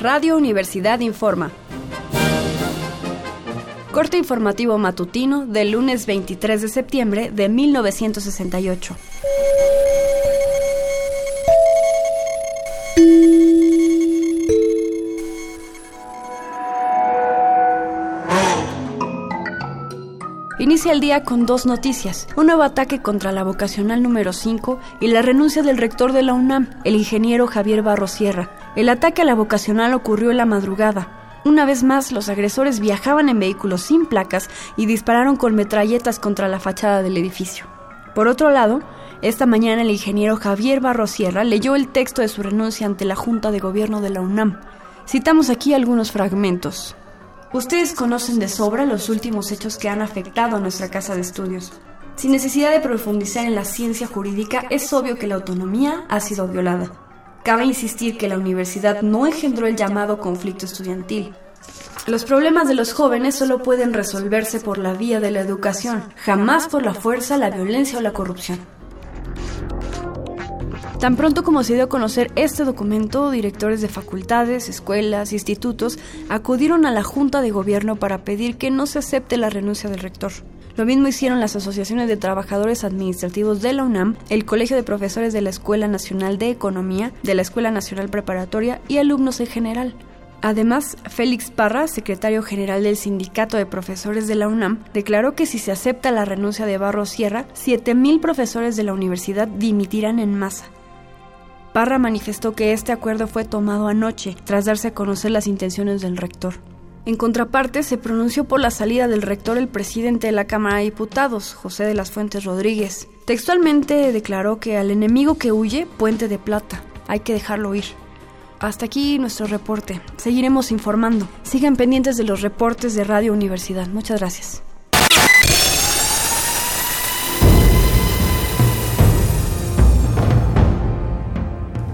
Radio Universidad Informa. Corte informativo matutino del lunes 23 de septiembre de 1968. Inicia el día con dos noticias. Un nuevo ataque contra la vocacional número 5 y la renuncia del rector de la UNAM, el ingeniero Javier Barrosierra. El ataque a la vocacional ocurrió en la madrugada. Una vez más, los agresores viajaban en vehículos sin placas y dispararon con metralletas contra la fachada del edificio. Por otro lado, esta mañana el ingeniero Javier Barrosierra leyó el texto de su renuncia ante la Junta de Gobierno de la UNAM. Citamos aquí algunos fragmentos. Ustedes conocen de sobra los últimos hechos que han afectado a nuestra casa de estudios. Sin necesidad de profundizar en la ciencia jurídica, es obvio que la autonomía ha sido violada. Cabe insistir que la universidad no engendró el llamado conflicto estudiantil. Los problemas de los jóvenes solo pueden resolverse por la vía de la educación, jamás por la fuerza, la violencia o la corrupción. Tan pronto como se dio a conocer este documento, directores de facultades, escuelas, institutos acudieron a la Junta de Gobierno para pedir que no se acepte la renuncia del rector. Lo mismo hicieron las asociaciones de trabajadores administrativos de la UNAM, el Colegio de Profesores de la Escuela Nacional de Economía, de la Escuela Nacional Preparatoria y alumnos en general. Además, Félix Parra, secretario general del Sindicato de Profesores de la UNAM, declaró que si se acepta la renuncia de Barro Sierra, 7.000 profesores de la universidad dimitirán en masa. Parra manifestó que este acuerdo fue tomado anoche, tras darse a conocer las intenciones del rector. En contraparte, se pronunció por la salida del rector el presidente de la Cámara de Diputados, José de las Fuentes Rodríguez. Textualmente declaró que al enemigo que huye, puente de plata, hay que dejarlo ir. Hasta aquí nuestro reporte. Seguiremos informando. Sigan pendientes de los reportes de Radio Universidad. Muchas gracias.